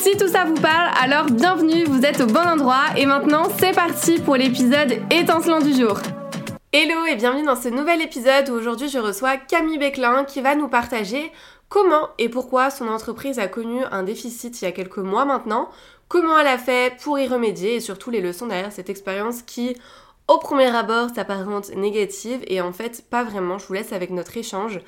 Si tout ça vous parle, alors bienvenue, vous êtes au bon endroit et maintenant c'est parti pour l'épisode étincelant du jour. Hello et bienvenue dans ce nouvel épisode où aujourd'hui je reçois Camille Beclin qui va nous partager comment et pourquoi son entreprise a connu un déficit il y a quelques mois maintenant, comment elle a fait pour y remédier et surtout les leçons derrière cette expérience qui au premier abord s'apparente négative et en fait pas vraiment. Je vous laisse avec notre échange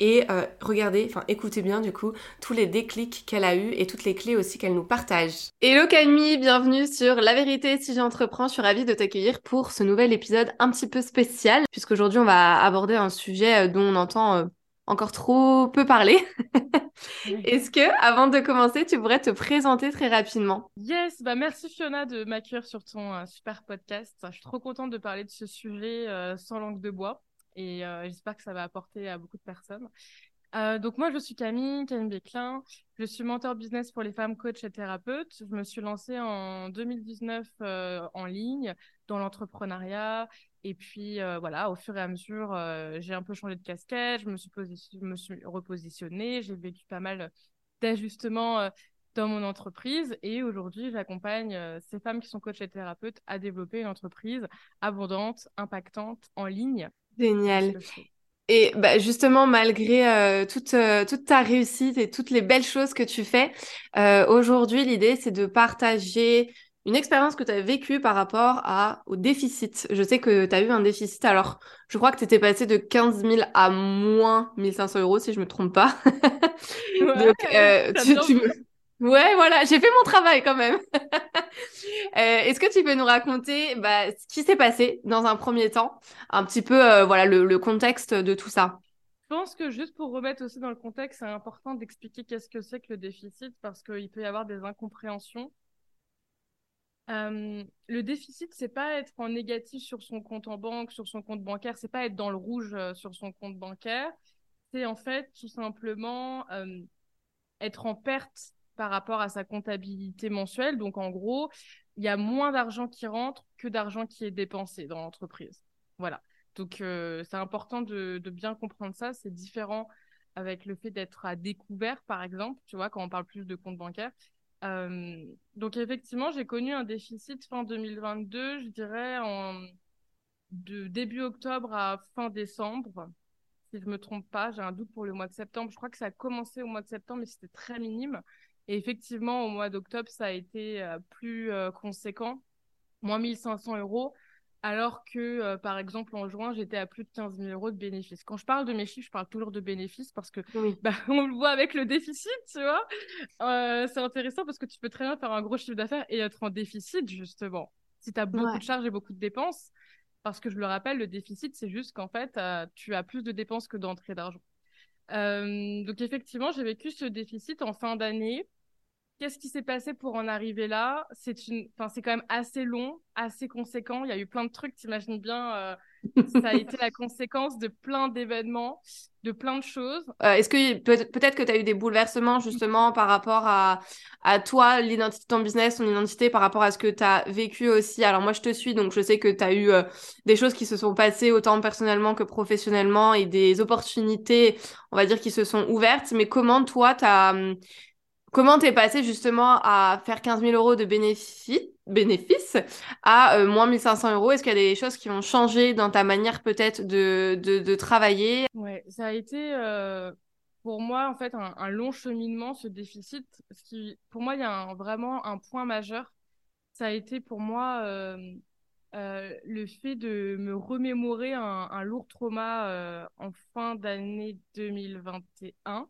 et euh, regardez, enfin écoutez bien du coup tous les déclics qu'elle a eu et toutes les clés aussi qu'elle nous partage. Hello Camille, bienvenue sur La vérité si j'entreprends. Je suis ravie de t'accueillir pour ce nouvel épisode un petit peu spécial puisqu'aujourd'hui on va aborder un sujet euh, dont on entend euh, encore trop peu parler. Est-ce que, avant de commencer, tu pourrais te présenter très rapidement? Yes, bah merci Fiona de m'accueillir sur ton euh, super podcast. Je suis trop contente de parler de ce sujet euh, sans langue de bois et euh, j'espère que ça va apporter à beaucoup de personnes. donc moi, je suis Camille, Camille Béclin. Je suis mentor business pour les femmes coachs et thérapeutes. Je me suis lancée en 2019 en ligne dans l'entrepreneuriat et puis euh, voilà, au fur et à mesure, euh, j'ai un peu changé de casquette, je me suis, me suis repositionnée, j'ai vécu pas mal d'ajustements euh, dans mon entreprise et aujourd'hui, j'accompagne ces femmes qui sont coachs et thérapeutes à développer une entreprise abondante, impactante, en ligne. Génial. Et bah, justement, malgré toute, toute ta réussite et toutes les belles choses que tu fais, aujourd'hui, l'idée, c'est de partager une expérience que tu as vécue par rapport à, au déficit. Je sais que tu as eu un déficit, alors je crois que tu étais passé de 15 000 à moins 1500 euros, si je me trompe pas. Ouais, Donc, euh, tu, Ouais, voilà, j'ai fait mon travail quand même. euh, Est-ce que tu peux nous raconter bah, ce qui s'est passé dans un premier temps, un petit peu euh, voilà le, le, contexte de tout ça Je pense que juste pour remettre aussi dans le contexte, c'est important d'expliquer qu'est-ce que c'est que le déficit parce qu'il peut y avoir des incompréhensions. Euh, le déficit, c'est pas être en négatif sur son compte en banque, sur son compte bancaire, c'est pas être dans le rouge euh, sur son compte bancaire. C'est en fait tout simplement euh, être en perte par rapport à sa comptabilité mensuelle. Donc en gros, il y a moins d'argent qui rentre que d'argent qui est dépensé dans l'entreprise. Voilà. Donc c'est important de, de, bien comprendre ça. C'est différent avec le fait d'être à découvert, par exemple, tu vois, quand on parle plus de compte bancaire. Euh, donc effectivement, j'ai connu un déficit fin 2022, je dirais de début octobre à fin décembre. Si je me trompe pas, j'ai un doute pour le mois de septembre. Je crois que ça a commencé au mois de septembre, mais c'était très minime. Et effectivement, au mois d'octobre, ça a été euh, plus euh, conséquent, moins 1500 euros alors que, euh, par exemple, en juin, j'étais à plus de 15 000 euros de bénéfices. Quand je parle de mes chiffres, je parle toujours de bénéfices parce que bah, on le voit avec le déficit, tu vois. Euh, c'est intéressant parce que tu peux très bien faire un gros chiffre d'affaires et être en déficit, justement. Si tu as beaucoup de charges et beaucoup de dépenses, parce que je le rappelle, le déficit, c'est juste qu'en fait, euh, tu as plus de dépenses que d'entrée d'argent. donc, effectivement, j'ai vécu ce déficit en fin d'année. Qu'est-ce qui s'est passé pour en arriver là? C'est une, enfin, c'est quand même assez long, assez conséquent. Il y a eu plein de trucs, t'imagines bien. Euh, ça a été la conséquence de plein d'événements, de plein de choses. Euh, est-ce que peut-être que tu as eu des bouleversements justement par rapport à, à toi, l'identité de ton business, ton identité, par rapport à ce que tu as vécu aussi? Alors moi, je te suis, donc je sais que tu as eu euh, des choses qui se sont passées autant personnellement que professionnellement et des opportunités, on va dire, qui se sont ouvertes. Mais comment toi, tu as hum, Comment t'es passé justement à faire 15 000 euros de bénéfice à euh, moins 1500 euros? Est-ce qu'il y a des choses qui ont changé dans ta manière peut-être de, de, travailler? Ouais, ça a été euh, pour moi en fait un, long cheminement ce déficit. Pour moi, il y a vraiment un point majeur. Ça a été pour moi euh, le fait de me remémorer un, un lourd trauma en fin d'année 2021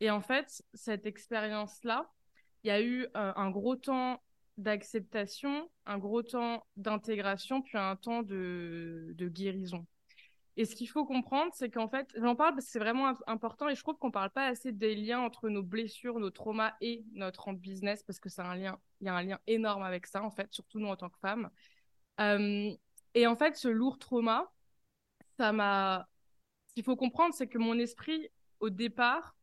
et en fait, cette expérience-là, il y a eu euh, un gros temps d'acceptation, un gros temps d'intégration, puis un temps de, guérison. Et ce qu'il faut comprendre, c'est qu'en fait, j'en parle parce que c'est vraiment important et je trouve qu'on parle pas assez des liens entre nos blessures, nos traumas et notre business parce que c'est un lien, il y a un lien énorme avec ça en fait, surtout nous en tant que femmes. Euh, et en fait, ce lourd trauma, ça m'a. Ce qu'il faut comprendre, c'est que mon esprit, au départ,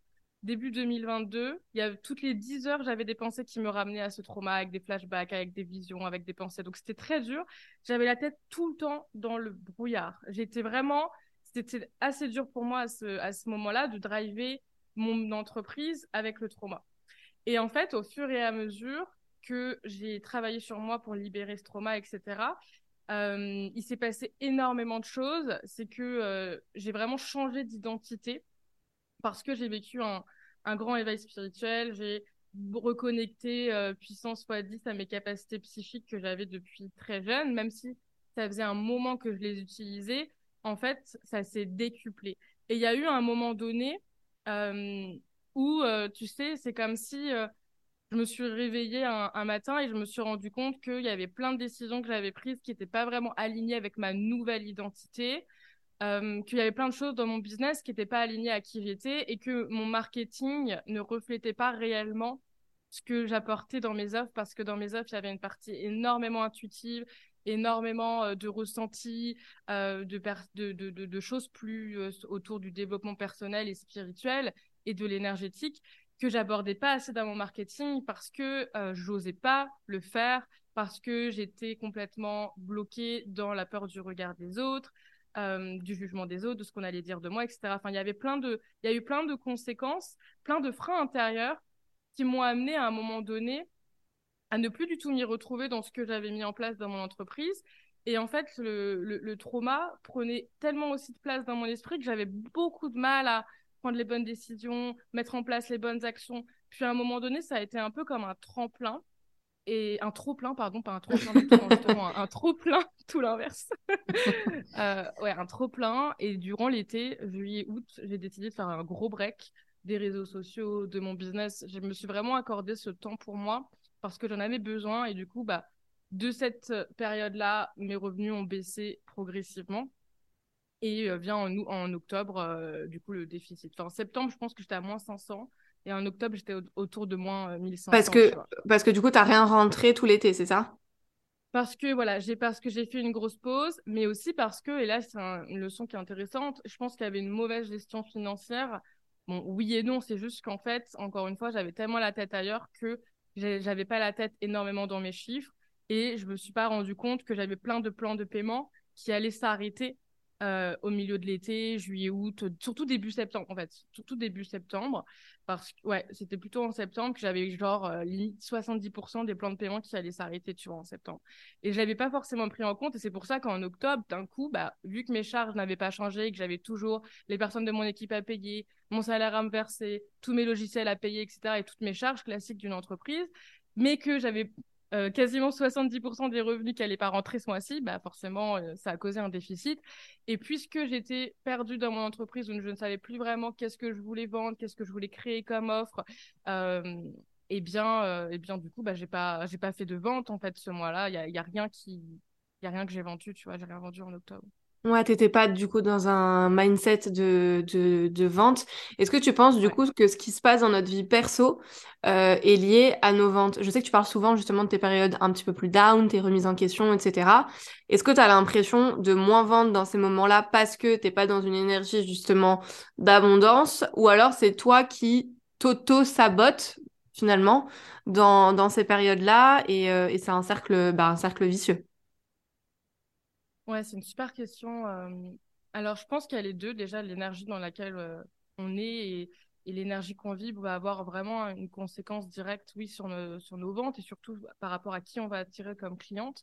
début 2022, il y a toutes les 10 heures, j'avais des pensées qui me ramenaient à ce trauma, avec des flashbacks, avec des visions, avec des pensées. Donc c'était très dur. J'avais la tête tout le temps dans le brouillard. J'étais vraiment, c'était assez dur pour moi à ce, à ce moment-là de driver mon entreprise avec le trauma. Et en fait, au fur et à mesure que j'ai travaillé sur moi pour libérer ce trauma, etc., euh, il s'est passé énormément de choses. C'est que euh, j'ai vraiment changé d'identité parce que j'ai vécu un, un, grand éveil spirituel. J'ai reconnecté euh, puissance x 10 à mes capacités psychiques que j'avais depuis très jeune, même si ça faisait un moment que je les utilisais. En fait, ça s'est décuplé. Et il y a eu un moment donné où, tu sais, c'est comme si je me suis réveillée un, matin et je me suis rendu compte qu'il y avait plein de décisions que j'avais prises qui n'étaient pas vraiment alignées avec ma nouvelle identité, qu'il y avait plein de choses dans mon business qui n'étaient pas alignées à qui j'étais et que mon marketing ne reflétait pas réellement ce que j'apportais dans mes offres parce que dans mes offres, il y avait une partie énormément intuitive, énormément de ressentis, de, choses plus autour du développement personnel et spirituel et de l'énergétique que j'abordais pas assez dans mon marketing parce que j'osais pas le faire, parce que j'étais complètement bloquée dans la peur du regard des autres, euh, du jugement des autres, de ce qu'on allait dire de moi, etc. Enfin, il y avait plein de, il y a eu plein de conséquences, plein de freins intérieurs qui m'ont amené à un moment donné à ne plus du tout m'y retrouver dans ce que j'avais mis en place dans mon entreprise. Et en fait, le, trauma prenait tellement aussi de place dans mon esprit que j'avais beaucoup de mal à prendre les bonnes décisions, mettre en place les bonnes actions. Puis à un moment donné, ça a été un peu comme un tremplin et un trop plein, pardon, pas un trop plein, justement, un, trop plein, tout l'inverse. euh, ouais, un trop plein. Et durant l'été, juillet, août, j'ai décidé de faire un gros break des réseaux sociaux, de mon business. Je me suis vraiment accordé ce temps pour moi parce que j'en avais besoin. Et du coup, bah, de cette période-là, mes revenus ont baissé progressivement. Et euh, vient en, en octobre, euh, du coup, le déficit. Enfin, en septembre, je pense que j'étais à moins 500. Et en octobre, j'étais autour de moins 1500. Euh, parce que, parce que du coup, tu n'as rien rentré tout l'été, c'est ça? Parce que voilà, j'ai parce que j'ai fait une grosse pause, mais aussi parce que, et là, c'est une leçon qui est intéressante, je pense qu'il y avait une mauvaise gestion financière. Bon, oui et non, c'est juste qu'en fait, encore une fois, j'avais tellement la tête ailleurs que j'avais pas la tête énormément dans mes chiffres et je me suis pas rendu compte que j'avais plein de plans de paiement qui allaient s'arrêter euh, au milieu de l'été, juillet, août, surtout début septembre en fait, surtout début septembre, parce que ouais, c'était plutôt en septembre que j'avais genre euh, limite 70% des plans de paiement qui allaient s'arrêter, tu en septembre. Et je l'avais pas forcément pris en compte, et c'est pour ça qu'en octobre, d'un coup, bah, vu que mes charges n'avaient pas changé, que j'avais toujours les personnes de mon équipe à payer, mon salaire à me verser, tous mes logiciels à payer, etc., et toutes mes charges classiques d'une entreprise, mais que j'avais euh, quasiment 70% des revenus qui n'allaient pas rentrer ce mois-ci, bah forcément, euh, ça a causé un déficit. Et puisque j'étais perdue dans mon entreprise où je ne savais plus vraiment qu'est-ce que je voulais vendre, qu'est-ce que je voulais créer comme offre, euh, et eh bien, et bien, du coup, bah, j'ai pas, j'ai pas fait de vente en fait ce mois-là. Il y a, rien qui, y a rien que j'ai vendu, tu vois, j'ai rien vendu en octobre. Ouais, t'étais pas du coup dans un mindset de, de, de vente. Est-ce que tu penses du coup que ce qui se passe dans notre vie perso euh, est lié à nos ventes? Je sais que tu parles souvent justement de tes périodes un petit peu plus down, tes remises en question, etc. Est-ce que tu as l'impression de moins vendre dans ces moments-là parce que t'es pas dans une énergie justement d'abondance? Ou alors c'est toi qui t'auto-sabote finalement dans, dans ces périodes-là et, euh, et c'est un cercle, bah, un cercle vicieux? Ouais, c'est une super question. alors, je pense qu'il y a les deux. Déjà, l'énergie dans laquelle on est et, l'énergie qu'on vibre va avoir vraiment une conséquence directe, oui, sur nos, sur nos ventes et surtout par rapport à qui on va attirer comme cliente.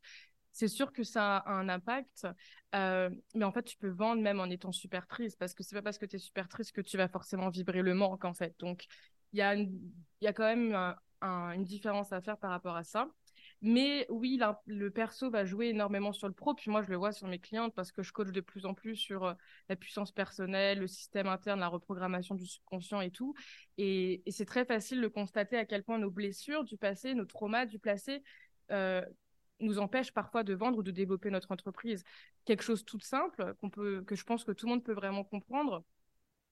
C'est sûr que ça a un impact, mais en fait, tu peux vendre même en étant super triste parce que c'est pas parce que tu es super triste que tu vas forcément vibrer le manque, en fait. Donc, il y, a y a quand même une différence à faire par rapport à ça. Mais oui, le perso va jouer énormément sur le pro. Puis moi, je le vois sur mes clientes parce que je coach de plus en plus sur euh, la puissance personnelle, le système interne, la reprogrammation du subconscient et tout. Et, c'est très facile de constater à quel point nos blessures du passé, nos traumas du passé, euh, nous empêche parfois de vendre ou de développer notre entreprise. Quelque chose tout simple qu'on peut, que je pense que tout le monde peut vraiment comprendre.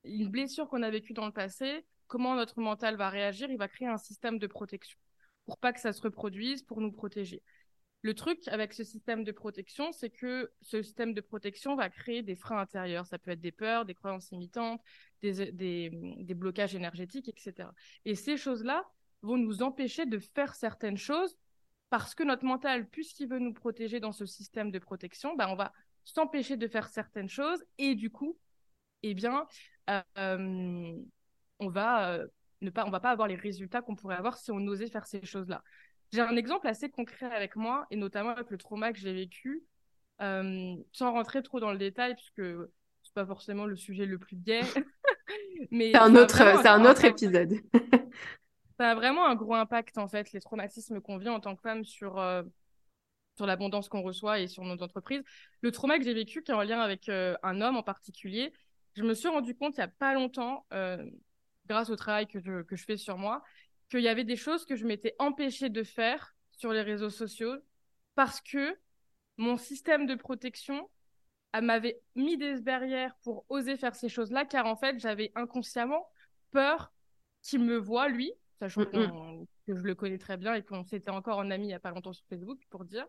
Une blessure qu'on a vécue dans le passé, comment notre mental va réagir, il va créer un système de protection pour pas que ça se reproduise, pour nous protéger. Le truc avec ce système de protection, c'est que ce système de protection va créer des freins intérieurs. Ça peut être des peurs, des croyances limitantes, des, des, des blocages énergétiques, etc. Et ces choses-là vont nous empêcher de faire certaines choses parce que notre mental, puisqu'il veut nous protéger dans ce système de protection, bah, on va s'empêcher de faire certaines choses et du coup, eh bien, euh, on va euh, ne pas, on va pas avoir les résultats qu'on pourrait avoir si on osait faire ces choses-là. J'ai un exemple assez concret avec moi et notamment avec le trauma que j'ai vécu, euh, sans rentrer trop dans le détail puisque c'est pas forcément le sujet le plus gai. mais c'est un autre, c'est un autre épisode. ça a vraiment un gros impact, en fait, les traumatismes qu'on vit en tant que femme sur, euh, sur l'abondance qu'on reçoit et sur nos entreprises. Le trauma que j'ai vécu, qui est en lien avec euh, un homme en particulier, je me suis rendu compte il n'y a pas longtemps, grâce au travail que je, que je fais sur moi, qu'il y avait des choses que je m'étais empêchée de faire sur les réseaux sociaux parce que mon système de protection m'avait mis des barrières pour oser faire ces choses-là, car en fait, j'avais inconsciemment peur qu'il me voit, lui, sachant mm, mm. que je le connais très bien et qu'on s'était encore en ami il n'y a pas longtemps sur Facebook, pour dire.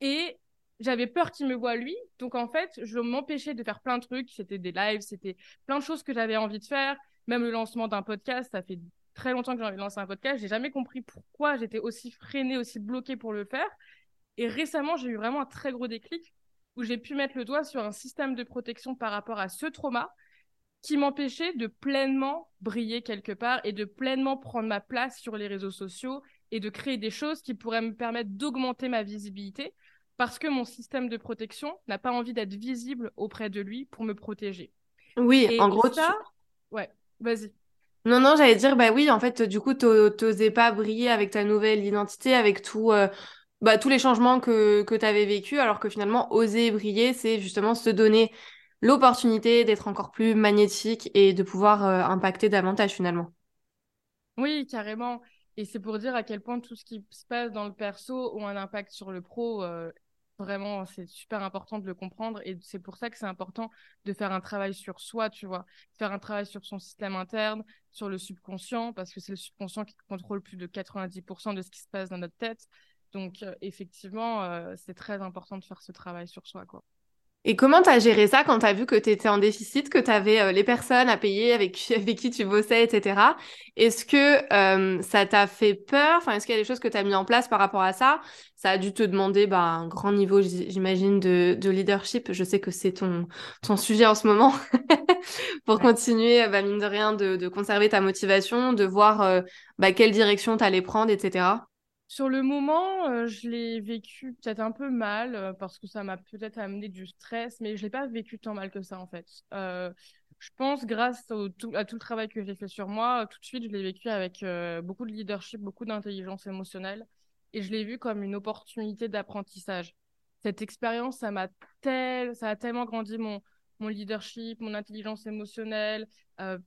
Et j'avais peur qu'il me voit lui, donc en fait, je m'empêchais de faire plein de trucs. C'était des lives, c'était plein de choses que j'avais envie de faire. Même le lancement d'un podcast, ça fait très longtemps que j'ai envie de lancer un podcast. J'ai jamais compris pourquoi j'étais aussi freinée, aussi bloquée pour le faire. Et récemment, j'ai eu vraiment un très gros déclic où j'ai pu mettre le doigt sur un système de protection par rapport à ce trauma qui m'empêchait de pleinement briller quelque part et de pleinement prendre ma place sur les réseaux sociaux et de créer des choses qui pourraient me permettre d'augmenter ma visibilité parce que mon système de protection n'a pas envie d'être visible auprès de lui pour me protéger. Oui, en gros, ça... Ouais, vas-y. Non, non, j'allais dire, bah oui, en fait, du coup, t'osais pas briller avec ta nouvelle identité, avec tout, euh, bah, tous les changements que, que tu avais vécu, alors que finalement, oser briller, c'est justement se donner l'opportunité d'être encore plus magnétique et de pouvoir euh, impacter davantage finalement. Oui, carrément. Et c'est pour dire à quel point tout ce qui se passe dans le perso a un impact sur le pro. Euh, vraiment, c'est super important de le comprendre. Et c'est pour ça que c'est important de faire un travail sur soi, tu vois. Faire un travail sur son système interne, sur le subconscient, parce que c'est le subconscient qui contrôle plus de 90% de ce qui se passe dans notre tête. Donc, euh, effectivement, c'est très important de faire ce travail sur soi, quoi. Et comment tu as géré ça quand tu as vu que tu étais en déficit, que tu avais euh, les personnes à payer avec, avec qui tu bossais, etc. Est-ce que euh, ça t'a fait peur? Enfin, Est-ce qu'il y a des choses que tu as mis en place par rapport à ça? Ça a dû te demander bah, un grand niveau, j'imagine, de, de, leadership. Je sais que c'est ton, ton sujet en ce moment pour continuer, bah, mine de rien, de, de, conserver ta motivation, de voir euh, bah, quelle direction tu allais prendre, etc. Sur le moment, euh, je l'ai vécu peut-être un peu mal euh, parce que ça m'a peut-être amené du stress, mais je l'ai pas vécu tant mal que ça en fait. Euh, je pense grâce à tout le travail que j'ai fait sur moi, tout de suite, je l'ai vécu avec beaucoup de leadership, beaucoup d'intelligence émotionnelle et je l'ai vu comme une opportunité d'apprentissage. Cette expérience, ça m'a tel... ça a tellement grandi mon, mon leadership, mon intelligence émotionnelle,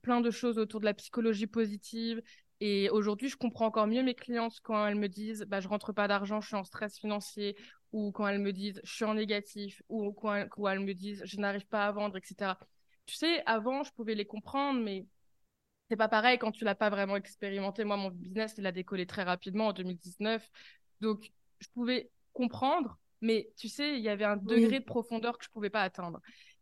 plein de choses autour de la psychologie positive. Et aujourd'hui, je comprends encore mieux mes clientes quand elles me disent bah, je rentre pas d'argent, je suis en stress financier, ou quand elles me disent je suis en négatif, ou quand, elles, me disent je n'arrive pas à vendre, etc. Tu sais, avant, je pouvais les comprendre, mais c'est pas pareil quand tu l'as pas vraiment expérimenté. Moi, mon business, il a décollé très rapidement en 2019. Donc, je pouvais comprendre, mais tu sais, il y avait un degré de profondeur que je pouvais pas atteindre.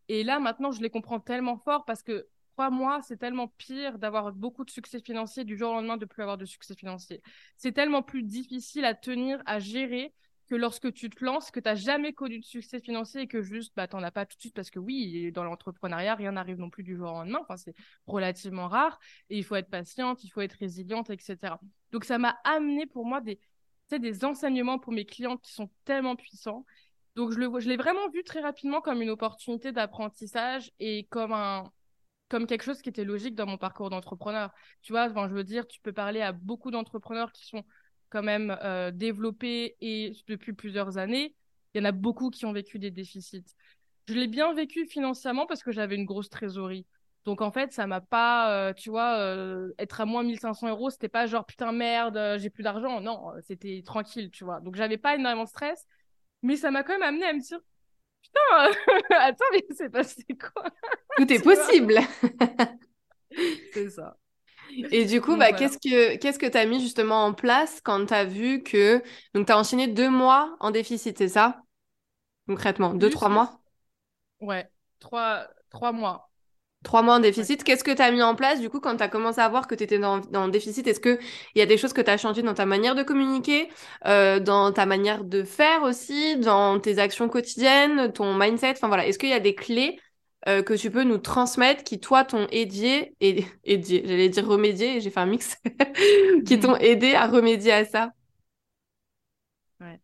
Et là, maintenant, je les comprends tellement fort parce que crois-moi, c'est tellement pire d'avoir beaucoup de succès financier du jour au lendemain de plus avoir de succès financier. C'est tellement plus difficile à tenir, à gérer que lorsque tu te lances, que tu n'as jamais connu de succès financier et que juste, bah, tu n'en as pas tout de suite parce que oui, dans l'entrepreneuriat, rien n'arrive non plus du jour au lendemain. C'est relativement rare et il faut être patiente, il faut être résiliente, etc. Donc, ça m'a amené pour moi des, des enseignements pour mes clients qui sont tellement puissants. Donc, je l'ai vraiment vu très rapidement comme une opportunité d'apprentissage et comme un, comme quelque chose qui était logique dans mon parcours d'entrepreneur. Tu vois, je veux dire, tu peux parler à beaucoup d'entrepreneurs qui sont quand même euh, développés et depuis plusieurs années. Il y en a beaucoup qui ont vécu des déficits. Je l'ai bien vécu financièrement parce que j'avais une grosse trésorerie. Donc en fait, ça m'a pas, tu vois, être à moins 1500 euros, c'était pas genre putain merde, j'ai plus d'argent. Non, c'était tranquille, tu vois. Donc j'avais pas énormément de stress, mais ça m'a quand même amené à me dire putain, attends, mais c'est passé quoi Tout est possible. c'est ça. Et du coup, bah, qu'est-ce que qu'est-ce que tu as mis justement en place quand tu as vu que donc tu as enchaîné deux mois en déficit, c'est ça? Concrètement, deux, trois mois? Ouais, trois, trois mois. Trois mois en déficit. Qu'est-ce que tu as mis en place du coup quand tu as commencé à voir que tu étais dans, dans, le déficit? Est-ce qu'il y a des choses que tu as changé dans ta manière de communiquer, euh, dans ta manière de faire aussi, dans tes actions quotidiennes, ton mindset? Enfin voilà, est-ce qu'il y a des clés euh, que tu peux nous transmettre qui, toi, t'ont aidé, et, aidé j'allais dire remédier, j'ai fait un mix, qui t'ont aidé à remédier à ça? Ouais.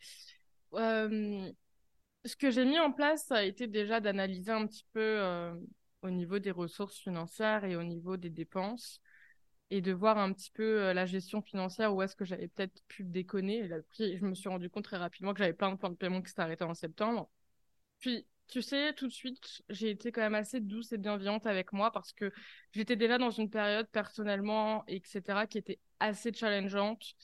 ce que j'ai mis en place, ça a été déjà d'analyser un petit peu euh, au niveau des ressources financières et au niveau des dépenses et de voir un petit peu euh, la gestion financière où est-ce que j'avais peut-être pu déconner. Et là, je me suis rendu compte très rapidement que j'avais plein de plans de paiement qui arrêtés en septembre. Puis, tu sais, tout de suite, j'ai été quand même assez douce et bienveillante avec moi parce que j'étais déjà dans une période personnellement, etc., qui était assez challengeante.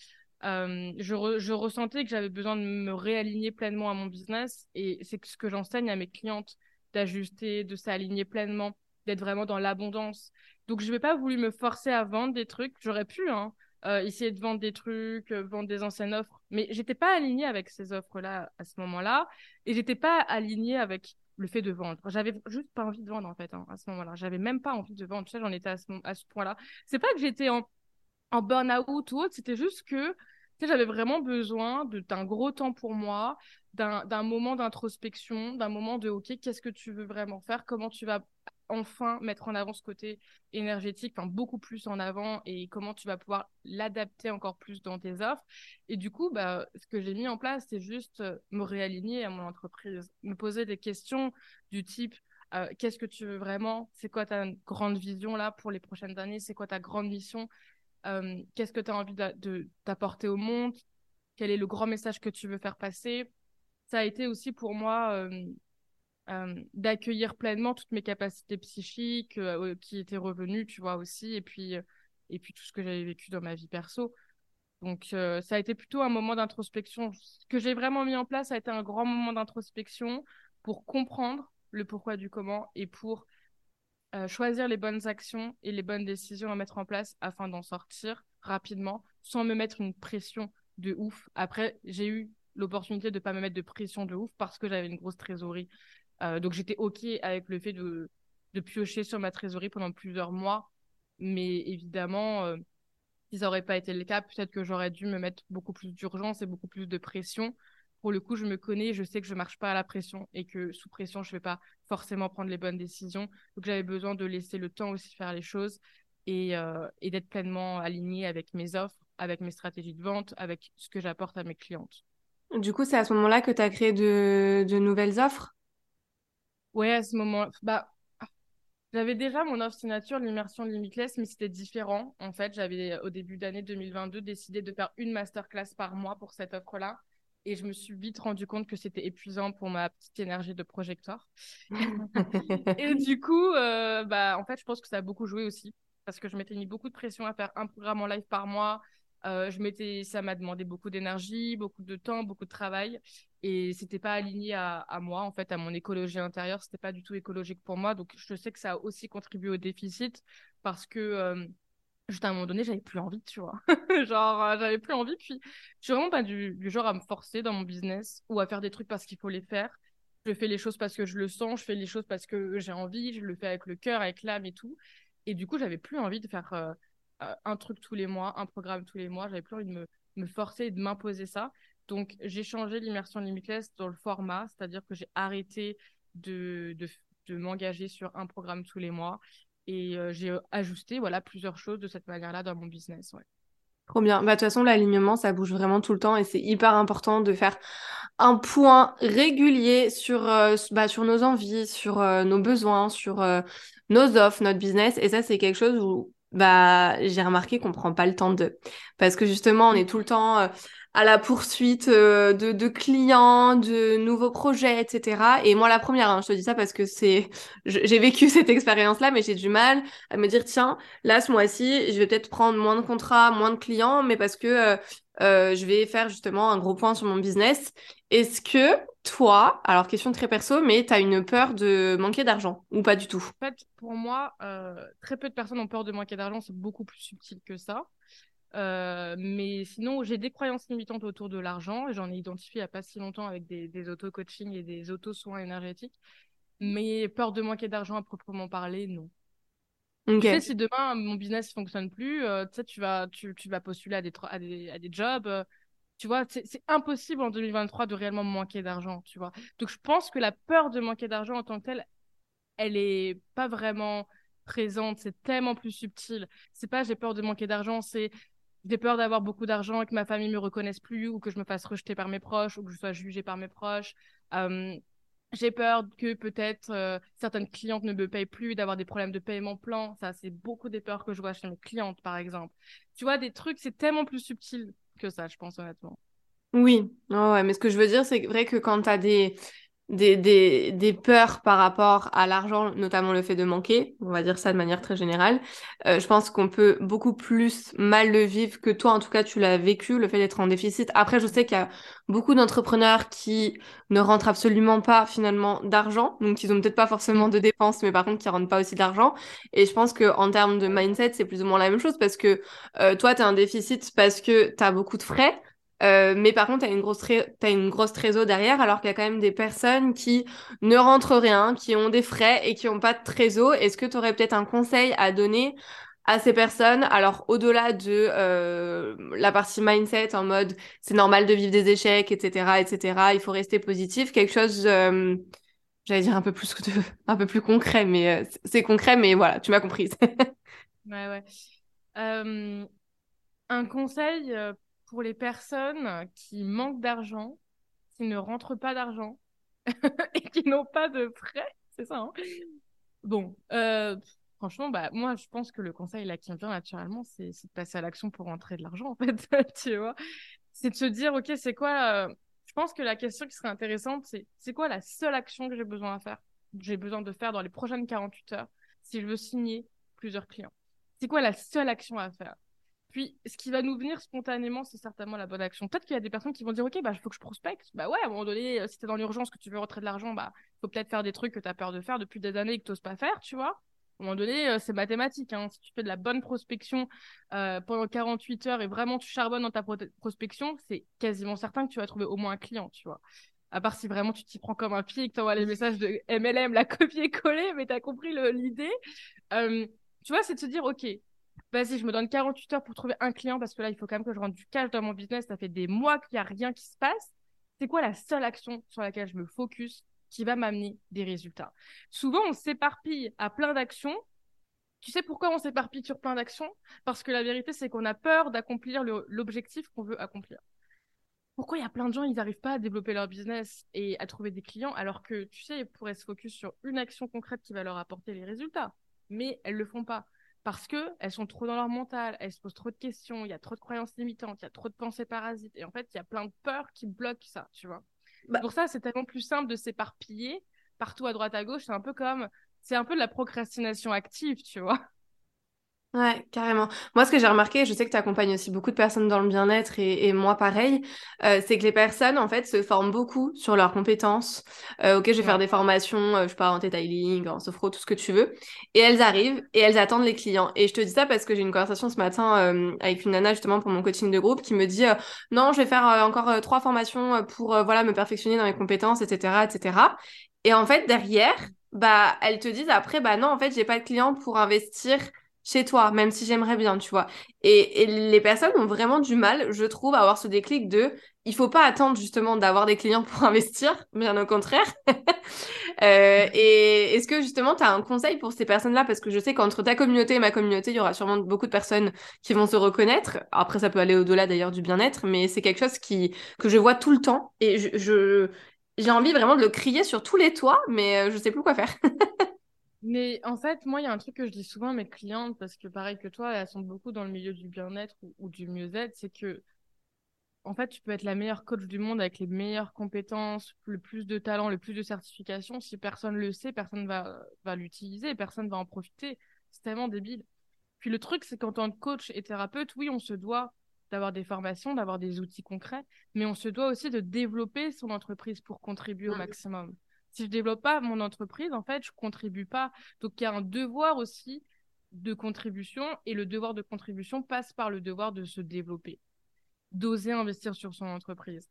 Euh, je, je, ressentais que j'avais besoin de me réaligner pleinement à mon business et c'est ce que j'enseigne à mes clientes, d'ajuster, de s'aligner pleinement, d'être vraiment dans l'abondance. Donc, je n'ai pas voulu me forcer à vendre des trucs. J'aurais pu, hein, euh, essayer de vendre des trucs, euh, vendre des anciennes offres. Mais j'étais pas alignée avec ces offres-là à ce moment-là. Et j'étais pas alignée avec le fait de vendre. J'avais juste pas envie de vendre, en fait, hein, à ce moment-là. J'avais même pas envie de vendre. Sais, j'en étais à ce, à ce point-là. C'est pas que j'étais en, en burn-out ou autre, c'était juste que j'avais vraiment besoin d'un gros temps pour moi, d'un moment d'introspection, d'un moment de OK, qu'est-ce que tu veux vraiment faire? Comment tu vas enfin mettre en avant ce côté énergétique, beaucoup plus en avant et comment tu vas pouvoir l'adapter encore plus dans tes offres? Et du coup, bah, ce que j'ai mis en place, c'est juste euh, me réaligner à mon entreprise, me poser des questions du type euh, qu'est-ce que tu veux vraiment? C'est quoi ta grande vision là pour les prochaines années? C'est quoi ta grande mission? Euh, Qu'est-ce que tu as envie de t'apporter au monde? Quel est le grand message que tu veux faire passer? Ça a été aussi pour moi euh, d'accueillir pleinement toutes mes capacités psychiques euh, qui étaient revenues, tu vois, aussi, et puis, euh, et puis tout ce que j'avais vécu dans ma vie perso. Donc, ça a été plutôt un moment d'introspection. Ce que j'ai vraiment mis en place, ça a été un grand moment d'introspection pour comprendre le pourquoi du comment et pour choisir les bonnes actions et les bonnes décisions à mettre en place afin d'en sortir rapidement, sans me mettre une pression de ouf. Après, j'ai eu l'opportunité de ne pas me mettre de pression de ouf parce que j'avais une grosse trésorerie euh, donc j'étais OK avec le fait de, de, piocher sur ma trésorerie pendant plusieurs mois. Mais évidemment, euh, si ça n'aurait pas été le cas, peut-être que j'aurais dû me mettre beaucoup plus d'urgence et beaucoup plus de pression. Pour le coup, je me connais, je sais que je ne marche pas à la pression et que sous pression, je ne vais pas forcément prendre les bonnes décisions. Donc j'avais besoin de laisser le temps aussi faire les choses et, euh, et d'être pleinement aligné avec mes offres, avec mes stratégies de vente, avec ce que j'apporte à mes clientes. Du coup, c'est à ce moment-là que tu as créé de, de nouvelles offres? Ouais, à ce moment, bah, j'avais déjà mon offre signature, l'immersion limitless, mais c'était différent. En fait, j'avais au début d'année 2022 décidé de faire une masterclass par mois pour cette offre-là. Et je me suis vite rendu compte que c'était épuisant pour ma petite énergie de projecteur. et du coup, euh, bah, en fait, je pense que ça a beaucoup joué aussi. Parce que je m'étais mis beaucoup de pression à faire un programme en live par mois, euh, je m'étais, ça m'a demandé beaucoup d'énergie, beaucoup de temps, beaucoup de travail, et c'était pas aligné à, moi en fait, à mon écologie intérieure. C'était pas du tout écologique pour moi, donc je sais que ça a aussi contribué au déficit parce que euh, juste à un moment donné, j'avais plus envie, tu vois. genre, euh, j'avais plus envie. Puis, je suis vraiment pas du, genre à me forcer dans mon business ou à faire des trucs parce qu'il faut les faire. Je fais les choses parce que je le sens, je fais les choses parce que j'ai envie, je le fais avec le cœur, avec l'âme et tout. Et du coup, j'avais plus envie de faire euh, un truc tous les mois, un programme tous les mois. J'avais plus envie de me, forcer et de m'imposer ça. Donc, j'ai changé l'immersion limitless dans le format, c'est-à-dire que j'ai arrêté de m'engager sur un programme tous les mois et euh, j'ai ajusté voilà, plusieurs choses de cette manière-là dans mon business. Ouais. Trop bien. Bah, de toute façon, l'alignement, ça bouge vraiment tout le temps et c'est hyper important de faire un point régulier sur, euh, bah, sur nos envies, sur nos besoins, sur nos offres, notre business. Et ça, c'est quelque chose où bah j'ai remarqué qu'on prend pas le temps de parce que justement on est tout le temps euh, à la poursuite euh, de, clients, de nouveaux projets, etc. Et moi, la première, hein, je te dis ça parce que c'est, j'ai vécu cette expérience-là, mais j'ai du mal à me dire, tiens, là, ce mois-ci, je vais peut-être prendre moins de contrats, moins de clients, mais parce que euh, euh, je vais faire justement un gros point sur mon business. Est-ce que toi, alors question très perso, mais tu as une peur de manquer d'argent ou pas du tout? En fait, pour moi, très peu de personnes ont peur de manquer d'argent, c'est beaucoup plus subtil que ça. Euh, mais sinon, j'ai des croyances limitantes autour de l'argent. J'en ai identifié il n'y a pas si longtemps avec des, des auto-coaching et des auto-soins énergétiques. Mais peur de manquer d'argent à proprement parler, non. Tu sais, si demain mon business ne fonctionne plus, euh, tu sais, tu vas, tu, tu, vas postuler à des, à des, à des jobs. Euh, tu vois, c'est impossible en 2023 de réellement manquer d'argent, tu vois. Donc, je pense que la peur de manquer d'argent en tant que telle, elle est pas vraiment présente. C'est tellement plus subtil. C'est pas j'ai peur de manquer d'argent, c'est j'ai peur d'avoir beaucoup d'argent et que ma famille me reconnaisse plus ou que je me fasse rejeter par mes proches ou que je sois jugée par mes proches. J'ai peur que peut-être certaines clientes ne me payent plus, d'avoir des problèmes de paiement plan. Ça, c'est beaucoup des peurs que je vois chez mes clientes, par exemple. Tu vois, des trucs, c'est tellement plus subtil que ça, je pense, honnêtement. Oui, ouais, mais ce que je veux dire, c'est vrai que quand tu as des, des, des, des, peurs par rapport à l'argent, notamment le fait de manquer, on va dire ça de manière très générale. Euh, je pense qu'on peut beaucoup plus mal le vivre que toi, en tout cas, tu l'as vécu, le fait d'être en déficit. Après, je sais qu'il y a beaucoup d'entrepreneurs qui ne rentrent absolument pas finalement d'argent, donc ils ont peut-être pas forcément de dépenses, mais par contre qui rentrent pas aussi d'argent. Et je pense que en termes de mindset, c'est plus ou moins la même chose parce que euh, toi, tu as un déficit parce que tu as beaucoup de frais. Euh, mais par contre, tu as une grosse, as une grosse trésor derrière, alors qu'il y a quand même des personnes qui ne rentrent rien, qui ont des frais et qui n'ont pas de trésor. Est-ce que tu aurais peut-être un conseil à donner à ces personnes? Alors, au-delà de euh, la partie mindset, en mode c'est normal de vivre des échecs, etc., etc., il faut rester positif, quelque chose, euh, j'allais dire un peu plus, un peu plus concret, mais c'est concret, mais voilà, tu m'as comprise. ouais, ouais. un conseil pour les personnes qui manquent d'argent, qui ne rentrent pas d'argent et qui n'ont pas de frais, c'est ça. Hein bon, euh, franchement, bah moi, je pense que le conseil là qui me vient naturellement, c'est de passer à l'action pour rentrer de l'argent en fait, tu vois. C'est de se dire, ok, c'est quoi euh, Je pense que la question qui serait intéressante, c'est c'est quoi la seule action que j'ai besoin à faire, j'ai besoin de faire dans les prochaines 48 heures, si je veux signer plusieurs clients? C'est quoi la seule action à faire? Puis, ce qui va nous venir spontanément, c'est certainement la bonne action. Peut-être qu'il y a des personnes qui vont dire, OK, bah, il faut que je prospecte. Bah ouais, à un moment donné, euh, si t'es dans l'urgence, que tu veux rentrer de l'argent, bah, faut peut-être faire des trucs que tu as peur de faire depuis des années et que t'oses pas faire, tu vois. À un moment donné, euh, c'est mathématique. Hein. Si tu fais de la bonne prospection euh, pendant 48 heures et vraiment tu charbonnes dans ta prospection, c'est quasiment certain que tu vas trouver au moins un client, tu vois. À part si vraiment tu t'y prends comme un pied et que tu envoies les messages de MLM, la copier-coller, mais tu as compris l'idée. tu vois, c'est de se dire, OK, vas-y, je me donne 48 heures pour trouver un client parce que là, il faut quand même que je rentre du cash dans mon business. Ça fait des mois qu'il n'y a rien qui se passe. C'est quoi la seule action sur laquelle je me focus qui va m'amener des résultats? Souvent, on s'éparpille à plein d'actions. Tu sais pourquoi on s'éparpille sur plein d'actions? Parce que la vérité, c'est qu'on a peur d'accomplir l'objectif qu'on veut accomplir. Pourquoi il y a plein de gens, ils n'arrivent pas à développer leur business et à trouver des clients alors que, tu sais, ils pourraient se focus sur une action concrète qui va leur apporter les résultats. Mais elles ne le font pas parce que elles sont trop dans leur mental, elles se posent trop de questions, il y a trop de croyances limitantes, il y a trop de pensées parasites, et en fait, il y a plein de peurs qui bloquent ça, tu vois. Bah Pour ça, c'est tellement plus simple de s'éparpiller partout à droite à gauche. C'est un peu comme, c'est un peu de la procrastination active, tu vois. Ouais, carrément. Moi, ce que j'ai remarqué, je sais que tu accompagnes aussi beaucoup de personnes dans le bien-être et, moi pareil, euh, c'est que les personnes, en fait, se forment beaucoup sur leurs compétences. Euh, ok, je vais faire des formations, euh, je sais pas, en detailing, en sophro, tout ce que tu veux. Et elles arrivent et elles attendent les clients. Et je te dis ça parce que j'ai une conversation ce matin avec une nana justement pour mon coaching de groupe qui me dit non, je vais faire encore trois formations pour voilà me perfectionner dans mes compétences, etc., etc. Et en fait, derrière, bah, elles te disent après, bah non, en fait, j'ai pas de clients pour investir chez toi, même si j'aimerais bien, tu vois. Et, les personnes ont vraiment du mal, je trouve, à avoir ce déclic de il faut pas attendre justement d'avoir des clients pour investir, bien au contraire. Euh, et est-ce que justement tu as un conseil pour ces personnes-là? Parce que je sais qu'entre ta communauté et ma communauté, il y aura sûrement beaucoup de personnes qui vont se reconnaître. Après, ça peut aller au-delà d'ailleurs du bien-être, mais c'est quelque chose qui, que je vois tout le temps. Et je, j'ai envie vraiment de le crier sur tous les toits, mais euh, je sais plus quoi faire. Mais en fait, moi, il y a un truc que je dis souvent à mes clientes, parce que pareil que toi, elles sont beaucoup dans le milieu du bien-être ou, du mieux-être, c'est que, en fait, tu peux être la meilleure coach du monde avec les meilleures compétences, le plus de talent, le plus de certifications. Si personne le sait, personne va, va l'utiliser, personne va en profiter. C'est tellement débile. Puis le truc, c'est qu'en tant que coach et thérapeute, oui, on se doit d'avoir des formations, d'avoir des outils concrets, mais on se doit aussi de développer son entreprise pour contribuer au maximum. Si je développe pas mon entreprise, en fait, je contribue pas. Donc il y a un devoir aussi de contribution et le devoir de contribution passe par le devoir de se développer, d'oser investir sur son entreprise.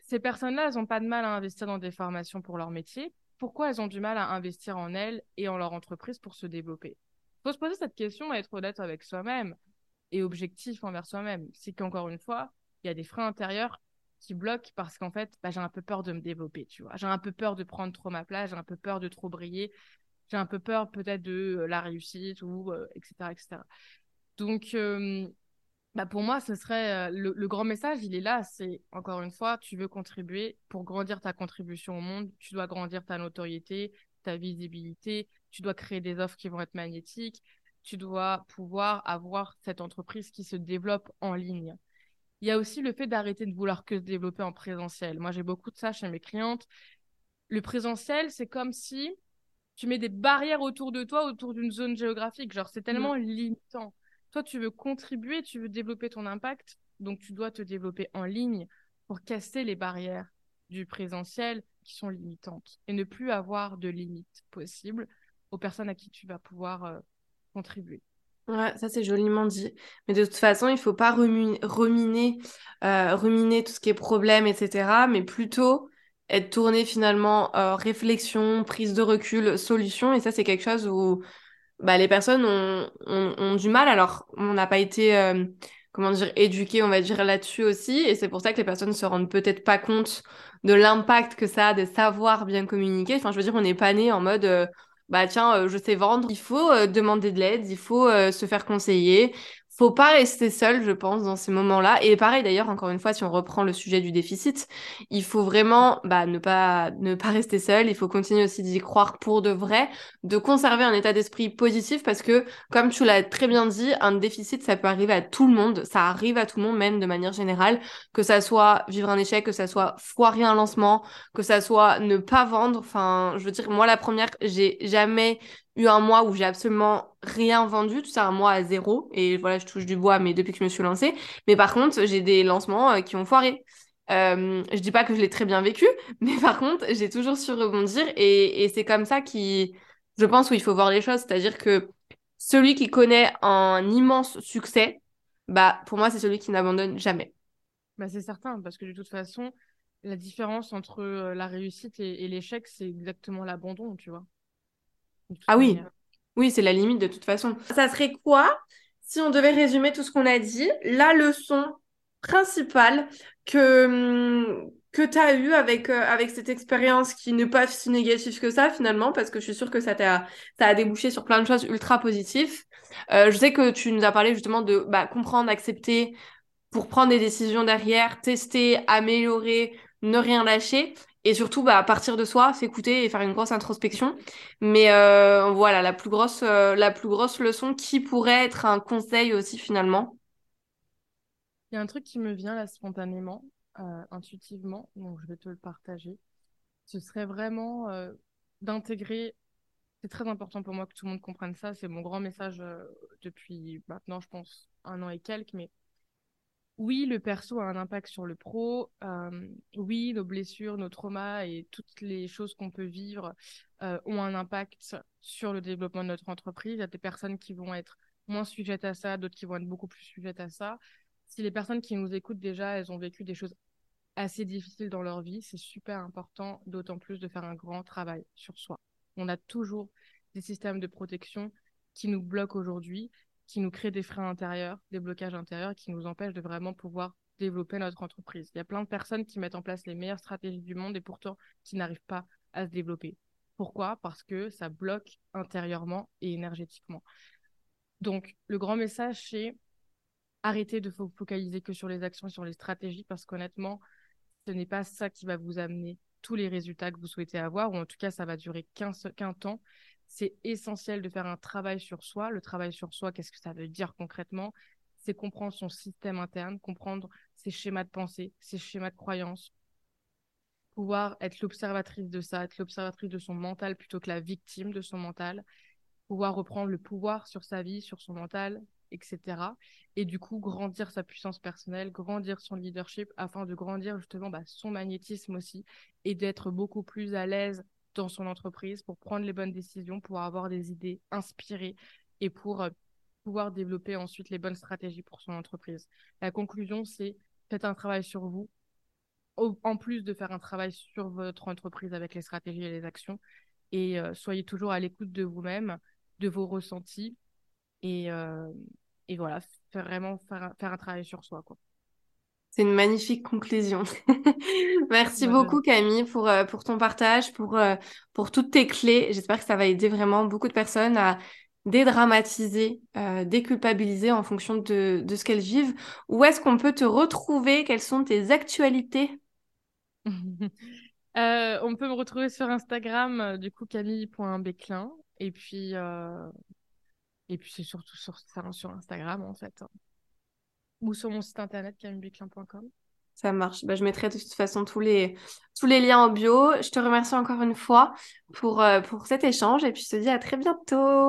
Ces personnes-là, elles n'ont pas de mal à investir dans des formations pour leur métier. Pourquoi elles ont du mal à investir en elles et en leur entreprise pour se développer? Il faut se poser cette question et être honnête avec soi-même et objectif envers soi-même. C'est qu'encore une fois, il y a des freins intérieurs qui bloquent parce qu'en fait, bah, j'ai un peu peur de me développer, tu vois. J'ai un peu peur de prendre trop ma place, j'ai un peu peur de trop briller, j'ai un peu peur peut-être de euh, la réussite ou etc., euh, etc. Donc, euh, bah, pour moi, ce serait le, grand message, il est là. C'est encore une fois, tu veux contribuer pour grandir ta contribution au monde, tu dois grandir ta notoriété, ta visibilité, tu dois créer des offres qui vont être magnétiques, tu dois pouvoir avoir cette entreprise qui se développe en ligne. Il y a aussi le fait d'arrêter de vouloir que se développer en présentiel. Moi, j'ai beaucoup de ça chez mes clientes. Le présentiel, c'est comme si tu mets des barrières autour de toi, autour d'une zone géographique. Genre, c'est tellement mm. limitant. Toi, tu veux contribuer, tu veux développer ton impact, donc tu dois te développer en ligne pour casser les barrières du présentiel qui sont limitantes et ne plus avoir de limites possibles aux personnes à qui tu vas pouvoir euh, contribuer. Ouais, ça c'est joliment dit. Mais de toute façon, il faut pas ruminer, ruminer, euh, ruminer tout ce qui est problème, etc. Mais plutôt être tourné finalement euh, réflexion, prise de recul, solution. Et ça, c'est quelque chose où bah, les personnes ont, ont, du mal. Alors, on n'a pas été, euh, comment dire, éduqués, on va dire, là-dessus aussi. Et c'est pour ça que les personnes ne se rendent peut-être pas compte de l'impact que ça a de savoir bien communiquer. Enfin, je veux dire, on n'est pas né en mode bah tiens, euh, je sais vendre, il faut euh, demander de l'aide, il faut euh, se faire conseiller, faut pas rester seul, je pense, dans ces moments-là. Et pareil, d'ailleurs, encore une fois, si on reprend le sujet du déficit, il faut vraiment bah, ne, pas, ne pas rester seul. Il faut continuer aussi d'y croire pour de vrai, de conserver un état d'esprit positif parce que, comme tu l'as très bien dit, un déficit, ça peut arriver à tout le monde. Ça arrive à tout le monde, même de manière générale, que ça soit vivre un échec, que ça soit foirer un lancement, que ça soit ne pas vendre. Enfin, je veux dire, moi, la première, j'ai jamais eu un mois où j'ai absolument rien vendu, tout ça un mois à zéro. Et voilà, je touche du bois, mais depuis que je me suis lancée. Mais par contre, j'ai des lancements euh, qui ont foiré. Euh, je dis pas que je l'ai très bien vécu, mais par contre, j'ai toujours su rebondir. Et, et c'est comme ça qui, je pense, où il faut voir les choses. C'est-à-dire que celui qui connaît un immense succès, bah, pour moi, c'est celui qui n'abandonne jamais. Bah, c'est certain, parce que de toute façon, la différence entre euh, la réussite et l'échec, c'est exactement l'abandon, tu vois. Ah oui, oui, c'est la limite de toute façon. Ça serait quoi si on devait résumer tout ce qu'on a dit? La leçon principale que, hum, que tu as eue avec, euh, avec cette expérience qui n'est pas si négative que ça finalement, parce que je suis sûre que ça, a, ça a débouché sur plein de choses ultra positives. Euh, je sais que tu nous as parlé justement de bah, comprendre, accepter pour prendre des décisions derrière, tester, améliorer, ne rien lâcher et surtout bah, partir de soi, s'écouter et faire une grosse introspection. Mais euh, voilà, la plus grosse, euh, la plus grosse leçon qui pourrait être un conseil aussi finalement. Il y a un truc qui me vient là spontanément, euh, intuitivement, donc je vais te le partager. Ce serait vraiment d'intégrer. C'est très important pour moi que tout le monde comprenne ça. C'est mon grand message depuis maintenant, je pense, un an et quelques, mais oui, le perso a un impact sur le pro. Oui, nos blessures, nos traumas et toutes les choses qu'on peut vivre ont un impact sur le développement de notre entreprise. Il y a des personnes qui vont être moins sujettes à ça, d'autres qui vont être beaucoup plus sujettes à ça. Si les personnes qui nous écoutent déjà, elles ont vécu des choses assez difficiles dans leur vie, c'est super important, d'autant plus de faire un grand travail sur soi. On a toujours des systèmes de protection qui nous bloquent aujourd'hui qui nous crée des freins intérieurs, des blocages intérieurs qui nous empêchent de vraiment pouvoir développer notre entreprise. Il y a plein de personnes qui mettent en place les meilleures stratégies du monde et pourtant qui n'arrivent pas à se développer. Pourquoi? Parce que ça bloque intérieurement et énergétiquement. Donc, le grand message, c'est arrêter de focaliser que sur les actions, sur les stratégies, parce qu'honnêtement, ce n'est pas ça qui va vous amener tous les résultats que vous souhaitez avoir, ou en tout cas, ça va durer qu'un temps c'est essentiel de faire un travail sur soi. Le travail sur soi, qu'est-ce que ça veut dire concrètement? C'est comprendre son système interne, comprendre ses schémas de pensée, ses schémas de croyance, pouvoir être l'observatrice de ça, être l'observatrice de son mental plutôt que la victime de son mental, pouvoir reprendre le pouvoir sur sa vie, sur son mental, etc. Et du coup, grandir sa puissance personnelle, grandir son leadership afin de grandir justement bah, son magnétisme aussi et d'être beaucoup plus à l'aise dans son entreprise pour prendre les bonnes décisions, pour avoir des idées inspirées et pour euh, pouvoir développer ensuite les bonnes stratégies pour son entreprise. La conclusion, c'est faites un travail sur vous, en plus de faire un travail sur votre entreprise avec les stratégies et les actions, et euh, soyez toujours à l'écoute de vous-même, de vos ressentis, et, euh, voilà, faire vraiment faire faire un travail sur soi. Quoi. C'est une magnifique conclusion. Merci beaucoup Camille pour, euh, pour ton partage, pour, pour toutes tes clés. J'espère que ça va aider vraiment beaucoup de personnes à dédramatiser, euh, déculpabiliser en fonction de, de ce qu'elles vivent. Où est-ce qu'on peut te retrouver? Quelles sont tes actualités? Euh, On peut me retrouver sur Instagram, euh, du coup camille.béclin. Et puis, euh, et puis c'est surtout sur, sur Instagram en fait. Ou sur mon site internet camillebéclin.com. Ça marche. Bah, je mettrai de toute façon tous les, tous les liens en bio. Je te remercie encore une fois pour, pour cet échange et puis je te dis à très bientôt.